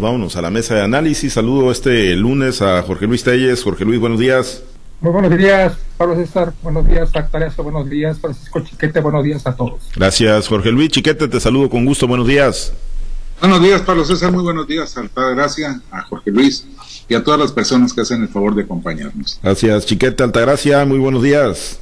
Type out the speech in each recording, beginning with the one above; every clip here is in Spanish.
Vámonos a la mesa de análisis. Saludo este lunes a Jorge Luis Telles. Jorge Luis, buenos días. Muy buenos días, Pablo César. Buenos días, Altagracia. Buenos días, Francisco Chiquete. Buenos días a todos. Gracias, Jorge Luis. Chiquete, te saludo con gusto. Buenos días. Buenos días, Pablo César. Muy buenos días, Altagracia, a Jorge Luis y a todas las personas que hacen el favor de acompañarnos. Gracias, Chiquete, Altagracia. Muy buenos días.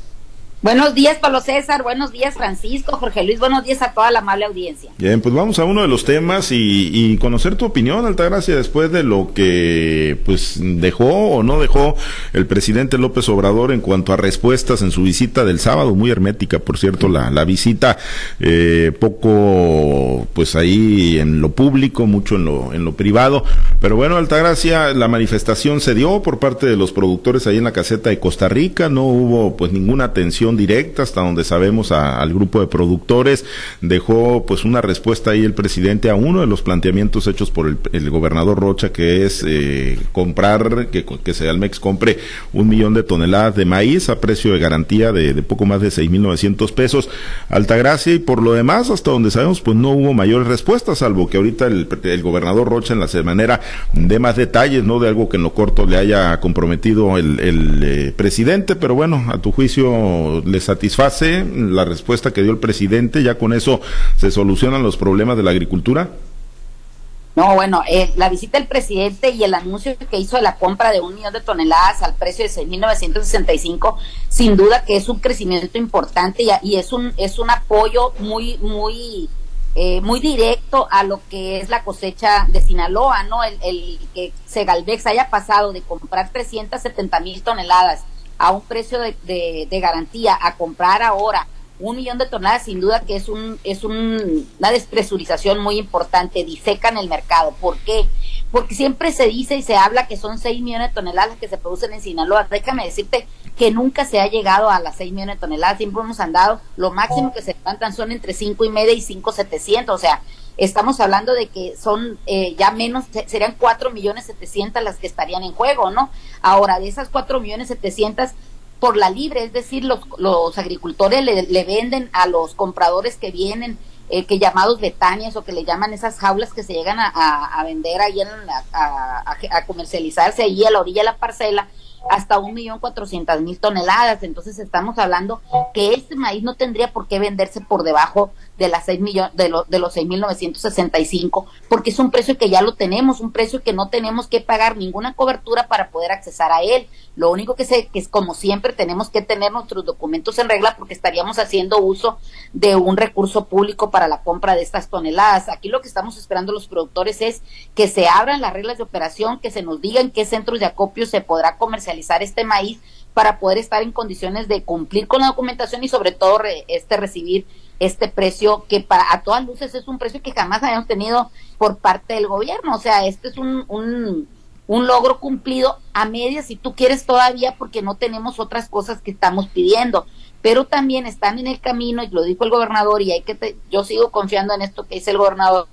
Buenos días, Pablo César. Buenos días, Francisco, Jorge Luis. Buenos días a toda la amable audiencia. Bien, pues vamos a uno de los temas y, conocer tu opinión, Altagracia, después de lo que pues dejó o no dejó el presidente López Obrador en cuanto a respuestas en su visita del sábado, muy hermética, por cierto, la, la visita, eh, poco pues ahí en lo público, mucho en lo, en lo privado. Pero bueno, Altagracia, la manifestación se dio por parte de los productores ahí en la caseta de Costa Rica, no hubo pues ninguna atención directa hasta donde sabemos al grupo de productores. Dejó pues una respuesta ahí el presidente a uno de los planteamientos hechos por el, gobernador Rocha, que es eh, comprar, que, que Sealmex compre un millón de toneladas de maíz a precio de garantía de, poco más de seis mil novecientos pesos. Altagracia y por lo demás, hasta donde sabemos, pues no hubo mayores respuestas, salvo que ahorita el, gobernador Rocha en la manera de más detalles, no de algo que en lo corto le haya comprometido el, eh, presidente, pero bueno, a tu juicio le satisface la respuesta que dio el presidente? ¿Ya con eso se solucionan los problemas de la agricultura? No, bueno, eh, la visita del presidente y el anuncio que hizo de la compra de un millón de toneladas al precio de 6.965, sin duda que es un crecimiento importante y, es un es un apoyo muy muy eh, muy directo a lo que es la cosecha de Sinaloa, ¿no? El, el que Segalvex haya pasado de comprar 370 mil toneladas a un precio de, de, garantía a comprar ahora un millón de toneladas, sin duda que es un es un, una despresurización muy importante, disecan el mercado. ¿Por qué? Porque siempre se dice y se habla que son 6 millones de toneladas que se producen en Sinaloa. Déjame decirte que nunca se ha llegado a las 6 millones de toneladas, siempre hemos andado, lo máximo que se levantan son entre cinco y media y cinco setecientos, o sea, estamos hablando de que son eh, ya menos, serían 4 millones 700 las que estarían en juego, ¿no? Ahora, de esas 4 millones 700 por la libre, es decir, los, los agricultores le, venden a los compradores que vienen, eh, que llamados betanias o que le llaman esas jaulas que se llegan a, a, vender ahí, a, a, comercializarse ahí a la orilla de la parcela, hasta un millón cuatrocientas mil toneladas. Entonces estamos hablando que este maíz no tendría por qué venderse por debajo de las seis millones, de, de los seis mil novecientos sesenta y cinco, porque es un precio que ya lo tenemos, un precio que no tenemos que pagar ninguna cobertura para poder accesar a él. Lo único que sé que es como siempre tenemos que tener nuestros documentos en regla porque estaríamos haciendo uso de un recurso público para la compra de estas toneladas. Aquí lo que estamos esperando los productores es que se abran las reglas de operación, que se nos digan qué centros de acopio se podrá comercializar este maíz para poder estar en condiciones de cumplir con la documentación y sobre todo este recibir este precio que para a todas luces es un precio que jamás habíamos tenido por parte del gobierno. O sea, este es un, un, un logro cumplido a medias si tú quieres todavía porque no tenemos otras cosas que estamos pidiendo. Pero también están en el camino, y lo dijo el gobernador, y hay que yo sigo confiando en esto que dice el gobernador,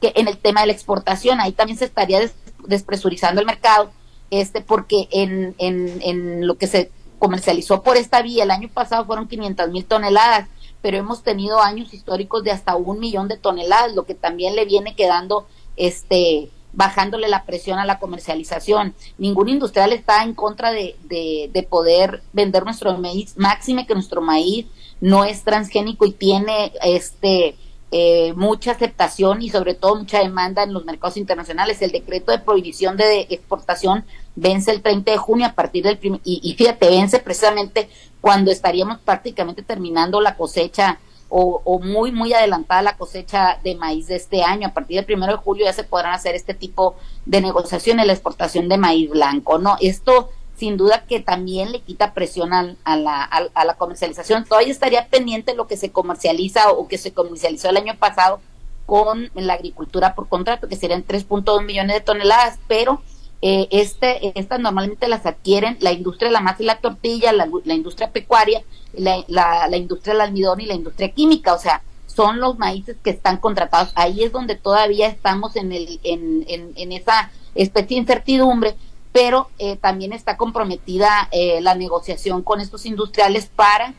que en el tema de la exportación, ahí también se estaría despresurizando el mercado, este, porque en, en, en lo que se comercializó por esta vía el año pasado fueron 500 mil toneladas pero hemos tenido años históricos de hasta un millón de toneladas, lo que también le viene quedando, este, bajándole la presión a la comercialización. Ningún industrial está en contra de, de, poder vender nuestro maíz, máxime que nuestro maíz no es transgénico y tiene este eh, mucha aceptación y sobre todo mucha demanda en los mercados internacionales. El decreto de prohibición de exportación vence el 30 de junio a partir del y, y fíjate, vence precisamente cuando estaríamos prácticamente terminando la cosecha o, muy, muy adelantada la cosecha de maíz de este año. A partir del primero de julio ya se podrán hacer este tipo de negociaciones, la exportación de maíz blanco, ¿no? Esto sin duda que también le quita presión a, la, a, la comercialización. Todavía estaría pendiente lo que se comercializa o que se comercializó el año pasado con la agricultura por contrato, que serían 3.2 millones de toneladas, pero eh, este, estas normalmente las adquieren la industria de la masa y la tortilla, la, industria pecuaria, la, la, industria del almidón y la industria química, o sea, son los maíces que están contratados. Ahí es donde todavía estamos en, el, en, en, esa especie de incertidumbre, pero eh, también está comprometida eh, la negociación con estos industriales para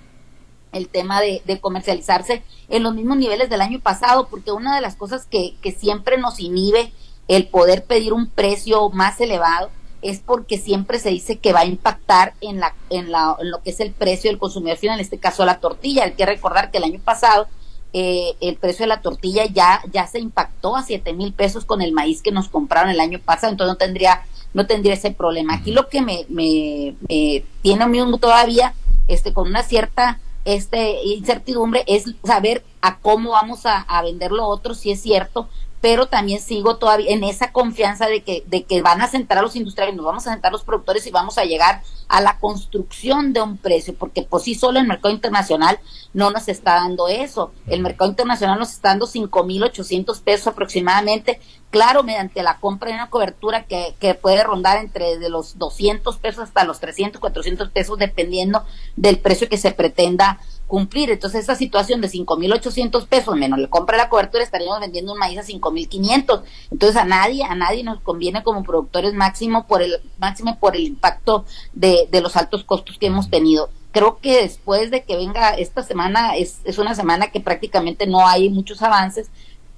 el tema de, comercializarse en los mismos niveles del año pasado, porque una de las cosas que, que siempre nos inhibe el poder pedir un precio más elevado es porque siempre se dice que va a impactar en, la, en, la, en lo que es el precio del consumidor final, en este caso la tortilla. Hay que recordar que el año pasado eh, el precio de la tortilla ya, ya se impactó a siete mil pesos con el maíz que nos compraron el año pasado, entonces no tendría, no tendría ese problema. Aquí lo que me, me, me tiene a mí todavía este, con una cierta este, incertidumbre es saber a cómo vamos a, a vender lo otro, si es cierto, pero también sigo todavía en esa confianza de que, de que van a sentar a los industriales, nos vamos a sentar los productores y vamos a llegar a la construcción de un precio, porque por sí solo el mercado internacional no nos está dando eso. El mercado internacional nos está dando 5.800 pesos aproximadamente, claro, mediante la compra de una cobertura que, que puede rondar entre de los 200 pesos hasta los 300, 400 pesos, dependiendo del precio que se pretenda cumplir. Entonces, esa situación de 5.800 pesos menos le compra la cobertura, estaríamos vendiendo un maíz a 5.500. Entonces, a nadie, a nadie nos conviene como productores máximo por el máximo por el impacto de, de los altos costos que hemos tenido. Creo que después de que venga esta semana, es, es una semana que prácticamente no hay muchos avances,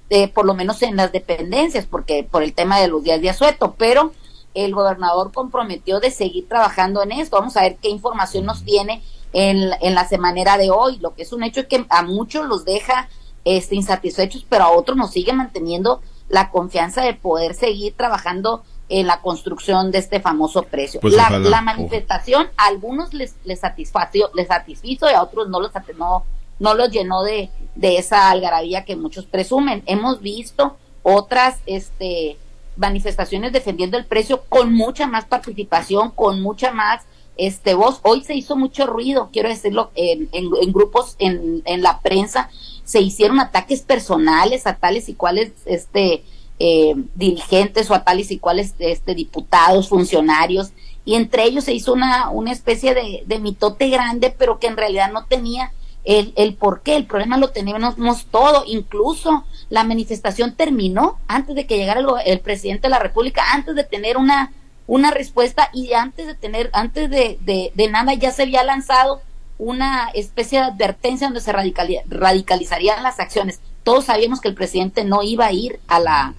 eh, por lo menos en las dependencias, porque por el tema de los días de asueto, pero el gobernador comprometió de seguir trabajando en esto. Vamos a ver qué información nos tiene en, en la semanera de hoy. Lo que es un hecho es que a muchos los deja este, insatisfechos, pero a otros nos sigue manteniendo la confianza de poder seguir trabajando en la construcción de este famoso precio. Pues la, manifestación a algunos les, les satisfació, les satisfizo y a otros no los no, no los llenó de, de esa algarabía que muchos presumen. Hemos visto otras este manifestaciones defendiendo el precio con mucha más participación, con mucha más este voz. Hoy se hizo mucho ruido, quiero decirlo, en, en, grupos en, en la prensa, se hicieron ataques personales a tales y cuales este eh, dirigentes o a tales y cuales este diputados, funcionarios, y entre ellos se hizo una, una especie de, de mitote grande, pero que en realidad no tenía el, el por qué, el problema lo teníamos todo, incluso la manifestación terminó antes de que llegara el presidente de la República, antes de tener una, una respuesta y antes de tener, antes de, de, de nada ya se había lanzado una especie de advertencia donde se radicali- radicalizarían las acciones. Todos sabíamos que el presidente no iba a ir a la,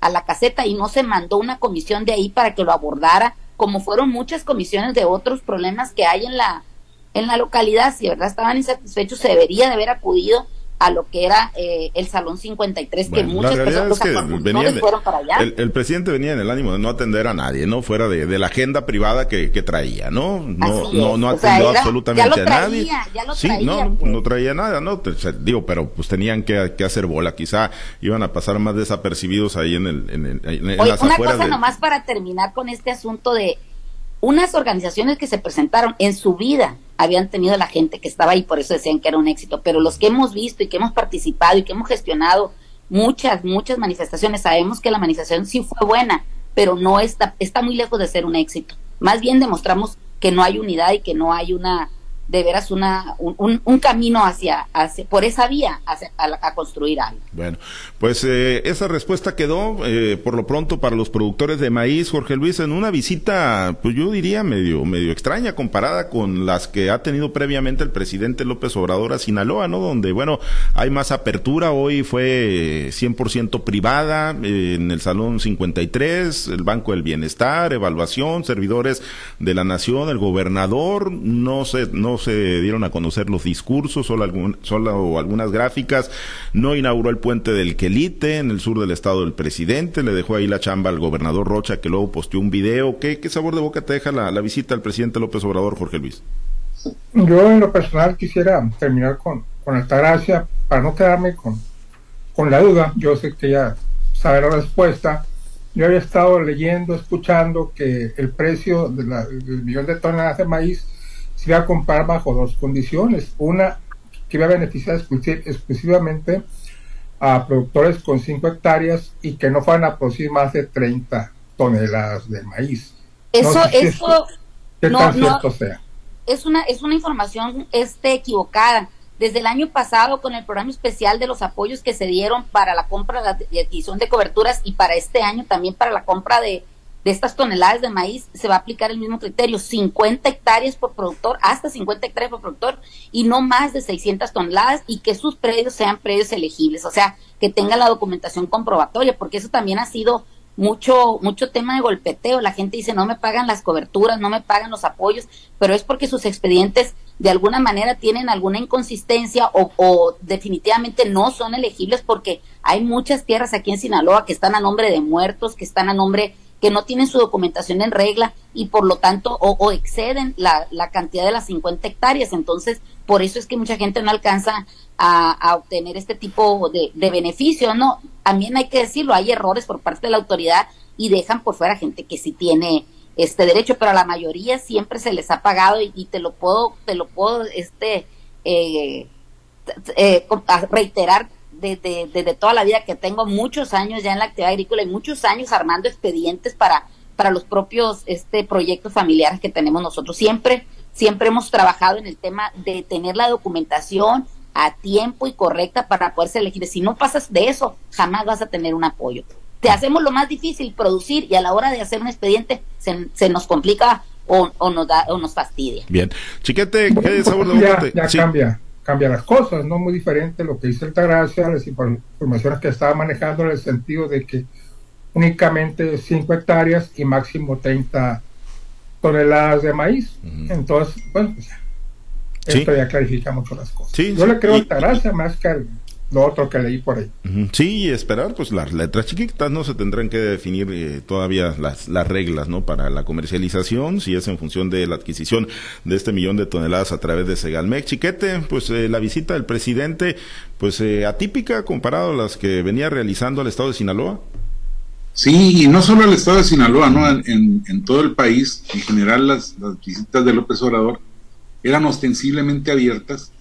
a la caseta y no se mandó una comisión de ahí para que lo abordara, como fueron muchas comisiones de otros problemas que hay en la, en la localidad. Si de verdad estaban insatisfechos, se debería de haber acudido a lo que era eh, el Salón 53, Bueno, que la muchas realidad personas, es que venían fueron para allá. el, el presidente venía en el ánimo de no atender a nadie, ¿no? Fuera de, de la agenda privada que, que traía, ¿no? No, no, no O sea, atendió absolutamente ya lo a nadie. ya lo sí, traía, no, pues. no traía nada, ¿no? Te- se- digo, pero pues tenían que, que hacer bola. Quizá iban a pasar más desapercibidos ahí en, el, en, el- en- en Oye, las una afueras cosa de- nomás para terminar con este asunto de unas organizaciones que se presentaron en su vida habían tenido la gente que estaba ahí, por eso decían que era un éxito, pero los que hemos visto y que hemos participado y que hemos gestionado muchas, muchas manifestaciones, sabemos que la manifestación sí fue buena, pero no está, está muy lejos de ser un éxito. Más bien demostramos que no hay unidad y que no hay una, de veras, una, un, un- camino hacia, hacia, por esa vía, hacia, a, a construir algo. Bueno, pues eh, esa respuesta quedó eh, por lo pronto para los productores de maíz, Jorge Luis, en una visita, pues yo diría medio, medio extraña comparada con las que ha tenido previamente el presidente López Obrador a Sinaloa, ¿no? Donde, bueno, hay más apertura, hoy fue 100% privada, eh, en el Salón 53, el Banco del Bienestar, evaluación, servidores de la Nación, el gobernador, no se, se dieron a conocer los discursos, solo, algún, solo algunas gráficas, no inauguró el puente del Quelite en el sur del estado del presidente, le dejó ahí la chamba al gobernador Rocha que luego posteó un video. ¿Qué, sabor de boca te deja la, visita al presidente López Obrador, Jorge Luis? Yo en lo personal quisiera terminar con, con Altagracia para no quedarme con, la duda. Yo sé que ya sabe la respuesta. Yo había estado leyendo, escuchando que el precio del millón de toneladas de maíz se iba a comprar bajo dos condiciones. Una, que iba a beneficiar exclusi- exclusivamente a productores con 5 hectáreas y que no fueran a producir más de 30 toneladas de maíz. Eso, No sé si eso, ¿Qué No, tan no. sea? es una es una información este equivocada. Desde el año pasado con el programa especial de los apoyos que se dieron para la compra y adquisición de coberturas y para este año también para la compra de, de estas toneladas de maíz se va a aplicar el mismo criterio, 50 hectáreas por productor, hasta 50 hectáreas por productor y no más de 600 toneladas y que sus predios sean predios elegibles, o sea, que tengan la documentación comprobatoria, porque eso también ha sido mucho, mucho tema de golpeteo. La gente dice, no me pagan las coberturas, no me pagan los apoyos, pero es porque sus expedientes de alguna manera tienen alguna inconsistencia o, o, definitivamente no son elegibles porque hay muchas tierras aquí en Sinaloa que están a nombre de muertos, que están a nombre que no tienen su documentación en regla y por lo tanto o, exceden la, la, cantidad de las 50 hectáreas. Entonces, por eso es que mucha gente no alcanza a, a obtener este tipo de, de beneficio, ¿no? También hay que decirlo, hay errores por parte de la autoridad y dejan por fuera gente que sí tiene este derecho, pero a la mayoría siempre se les ha pagado y, te lo puedo, te lo puedo este eh, eh, reiterar desde, desde toda la vida que tengo muchos años ya en la actividad agrícola y muchos años armando expedientes para, para los propios este proyectos familiares que tenemos nosotros. Siempre, siempre hemos trabajado en el tema de tener la documentación a tiempo y correcta para poderse elegir. Si no pasas de eso, jamás vas a tener un apoyo. Te hacemos lo más difícil, producir, y a la hora de hacer un expediente se, se nos complica o, o, nos da o nos fastidia. Bien. Chiquete, ¿qué sabor de Ya, ya cambia cambia las cosas, no muy diferente lo que dice Altagracia, las informaciones que estaba manejando en el sentido de que únicamente 5 hectáreas y máximo 30 toneladas de maíz. Entonces, bueno, pues esto ya clarifica mucho las cosas. Yo le creo a Altagracia más que al lo otro que leí por ahí. Sí, y esperar, pues las letras chiquitas no se tendrán que definir eh, todavía las, las reglas, ¿no? Para la comercialización, si es en función de la adquisición de este millón de toneladas a través de Segalmex. Chiquete, pues eh, la visita del presidente, pues eh, atípica comparado a las que venía realizando al estado de Sinaloa. Sí, y no solo al estado de Sinaloa, ¿no? En, en, todo el país, en general, las, las visitas de López Obrador eran ostensiblemente abiertas,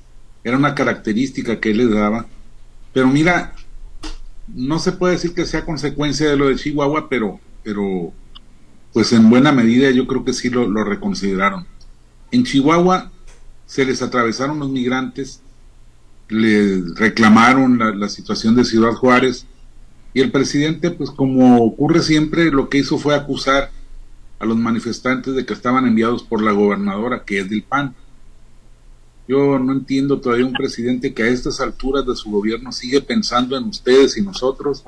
era una característica que él les daba pero mira, no se puede decir que sea consecuencia de lo de Chihuahua, pero, pero pues en buena medida yo creo que sí lo, reconsideraron. En Chihuahua se les atravesaron los migrantes, le reclamaron la, la, situación de Ciudad Juárez y el presidente, pues como ocurre siempre, lo que hizo fue acusar a los manifestantes de que estaban enviados por la gobernadora, que es del PAN. Yo no entiendo todavía un presidente que a estas alturas de su gobierno sigue pensando en ustedes y nosotros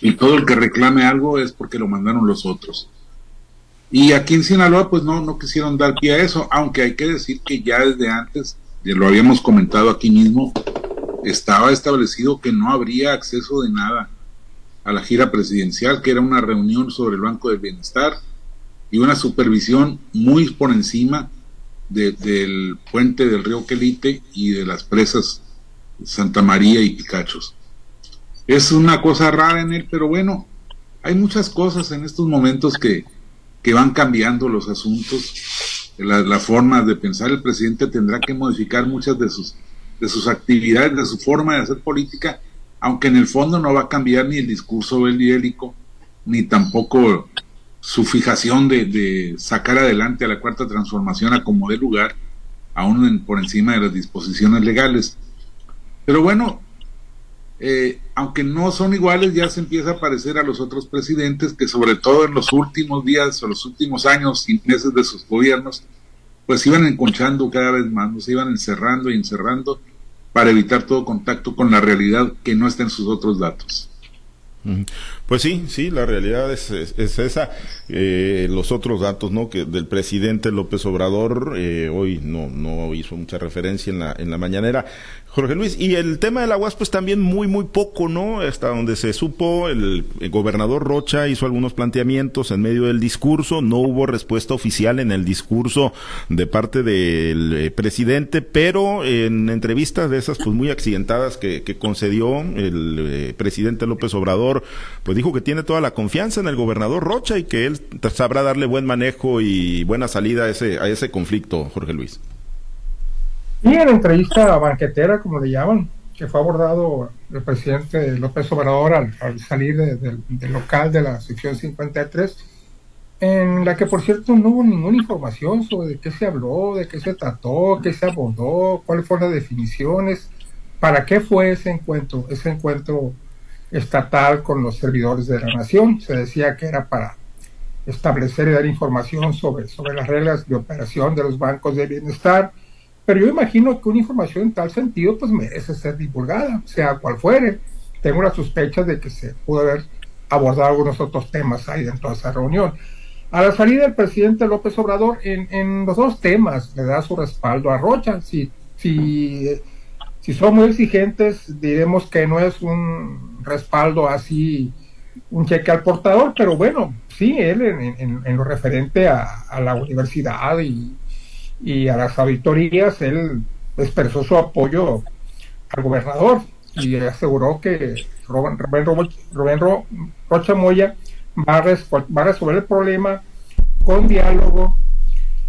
y todo el que reclame algo es porque lo mandaron los otros. Y aquí en Sinaloa pues no, no quisieron dar pie a eso, aunque hay que decir que ya desde antes, ya lo habíamos comentado aquí mismo, estaba establecido que no habría acceso de nada a la gira presidencial, que era una reunión sobre el Banco del Bienestar y una supervisión muy por encima del puente del río Quelite y de las presas Santa María y Picachos. Es una cosa rara en él, pero bueno, hay muchas cosas en estos momentos que, que van cambiando los asuntos, la, la, forma de pensar. El presidente tendrá que modificar muchas de sus, de sus actividades, de su forma de hacer política, aunque en el fondo no va a cambiar ni el discurso bélico, ni tampoco su fijación de, sacar adelante a la cuarta transformación a como de lugar, aún por encima de las disposiciones legales. Pero bueno, eh, aunque no son iguales, ya se empieza a parecer a los otros presidentes que sobre todo en los últimos días o los últimos años y meses de sus gobiernos, pues iban enconchando cada vez más, se iban encerrando y encerrando para evitar todo contacto con la realidad que no está en sus otros datos. Pues sí, sí, la realidad es, es, esa. Eh, los otros datos, ¿no? Que del presidente López Obrador eh, hoy no no hizo mucha referencia en la en la mañanera, Jorge Luis. Y el tema de la UAS, pues también muy, muy poco, ¿no? Hasta donde se supo, el, gobernador Rocha hizo algunos planteamientos en medio del discurso, no hubo respuesta oficial en el discurso de parte del eh, presidente, pero en entrevistas de esas, pues muy accidentadas que, concedió el eh, presidente López Obrador, pues dijo que tiene toda la confianza en el gobernador Rocha y que él sabrá darle buen manejo y buena salida a ese, a ese conflicto, Jorge Luis. Y en la entrevista banquetera, como le llaman, que fue abordado el presidente López Obrador al, salir del local de la sección 53, en la que por cierto no hubo ninguna información sobre de qué se habló, de qué se trató, qué se abordó, cuáles fueron las definiciones, para qué fue ese encuentro, ese encuentro estatal con los servidores de la nación. Se decía que era para establecer y dar información sobre, sobre las reglas de operación de los bancos de bienestar, pero yo imagino que una información en tal sentido pues merece ser divulgada, sea cual fuere. Tengo la sospecha de que se pudo haber abordar algunos otros temas ahí dentro de esa reunión. A la salida del presidente López Obrador, en, los dos temas le da su respaldo a Rocha. Si, si, si son muy exigentes, diremos que no es un respaldo así, un cheque al portador, pero bueno, sí, él en, lo referente a la universidad y, y, a las auditorías, él expresó su apoyo al gobernador y aseguró que Rubén, Rubén, Rocha Moya va a, va resolver el problema con diálogo,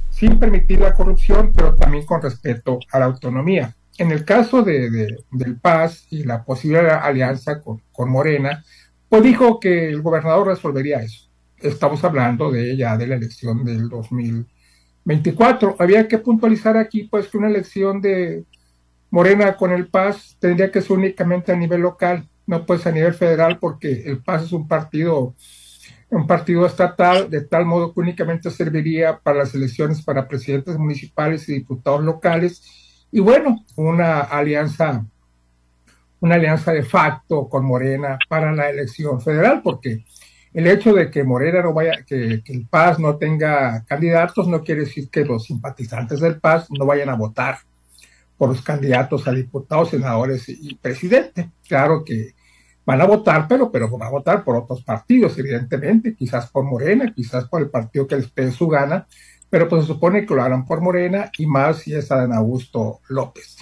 sin permitir la corrupción, pero también con respeto a la autonomía. En el caso de, del Paz y la posible alianza con, con, Morena, pues dijo que el gobernador resolvería eso. Estamos hablando de ya de la elección del 2024. Había que puntualizar aquí pues que una elección de Morena con el Paz tendría que ser únicamente a nivel local, no pues a nivel federal, porque el Paz es un partido un partido estatal, de tal modo que únicamente serviría para las elecciones para presidentes municipales y diputados locales. Y bueno, una alianza, una alianza de facto con Morena para la elección federal, porque el hecho de que Morena no vaya, que, el PAS no tenga candidatos no quiere decir que los simpatizantes del PAS no vayan a votar por los candidatos a diputados, senadores y presidente. Claro que van a votar, pero, pero van a votar por otros partidos, evidentemente, quizás por Morena, quizás por el partido que les pide su gana, pero pues se supone que lo harán por Morena y más si es Adán Augusto López.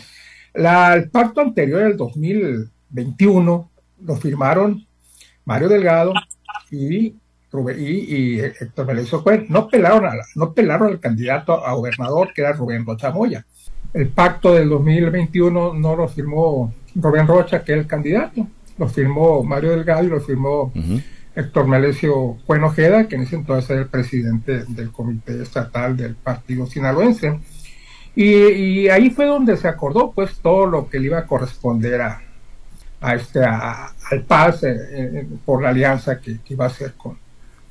La, el pacto anterior del 2021 lo firmaron Mario Delgado y, y, y Héctor Melesio No pelaron, a no pelaron al candidato a gobernador que era Rubén Rocha Moya. El pacto del 2021 no lo firmó Rubén Rocha, que es el candidato lo firmó Mario Delgado y lo firmó Héctor Melesio Cuenojeda, que en ese entonces era el presidente del comité estatal del partido sinaloense. Y, ahí fue donde se acordó pues todo lo que le iba a corresponder a, a este al PAS eh, eh, por la alianza que, iba a hacer con,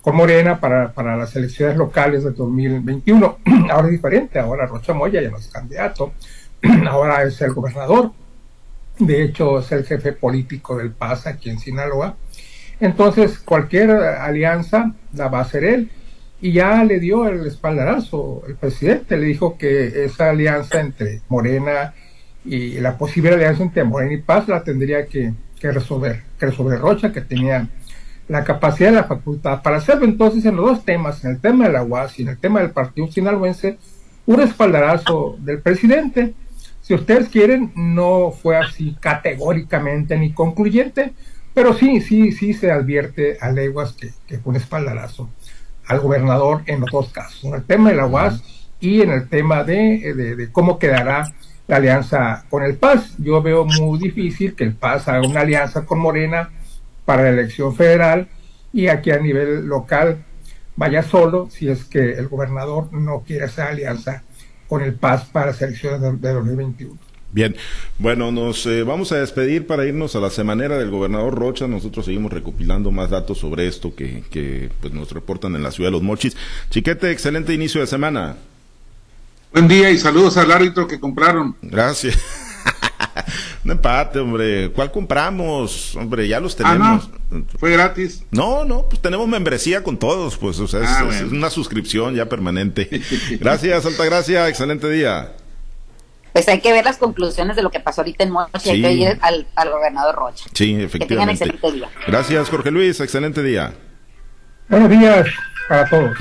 con Morena para, para, las elecciones locales de 2021. ahora es diferente, ahora Rocha Moya ya no es candidato, ahora es el gobernador de hecho es el jefe político del PAS aquí en Sinaloa. Entonces, cualquier alianza la va a hacer él. Y ya le dio el espaldarazo el presidente, le dijo que esa alianza entre Morena y la posible alianza entre Morena y Paz la tendría que, resolver, que resolver Rocha, que tenía la capacidad y la facultad para hacerlo. Entonces, en los dos temas, en el tema de la UAS y en el tema del partido sinaloense, un espaldarazo del presidente si ustedes quieren, no fue así categóricamente ni concluyente, pero sí, sí, sí se advierte a leguas que, fue un espaldarazo al gobernador en los dos casos, en el tema de la UAS y en el tema de, de, cómo quedará la alianza con el PAS. Yo veo muy difícil que el PAS haga una alianza con Morena para la elección federal y aquí a nivel local vaya solo si es que el gobernador no quiere esa alianza con el PAS para las elecciones de, 2021. Bien, bueno, nos eh, vamos a despedir para irnos a la semanera del gobernador Rocha. Nosotros seguimos recopilando más datos sobre esto que, que pues, nos reportan en la ciudad de Los Mochis. Chiquete, excelente inicio de semana. Buen día y saludos al árbitro que compraron. Gracias. Un empate, hombre. ¿Cuál compramos? Hombre, ya los ah, tenemos. Fue gratis. No, no, pues tenemos membresía con todos, pues, o sea, es, ah, una suscripción ya permanente. Gracias, Altagracia, excelente día. Pues hay que ver las conclusiones de lo que pasó ahorita en Mochi, hay que ir al, gobernador Rocha. Sí, efectivamente. Que tengan excelente día. Gracias, Jorge Luis, excelente día. Buenos días para todos.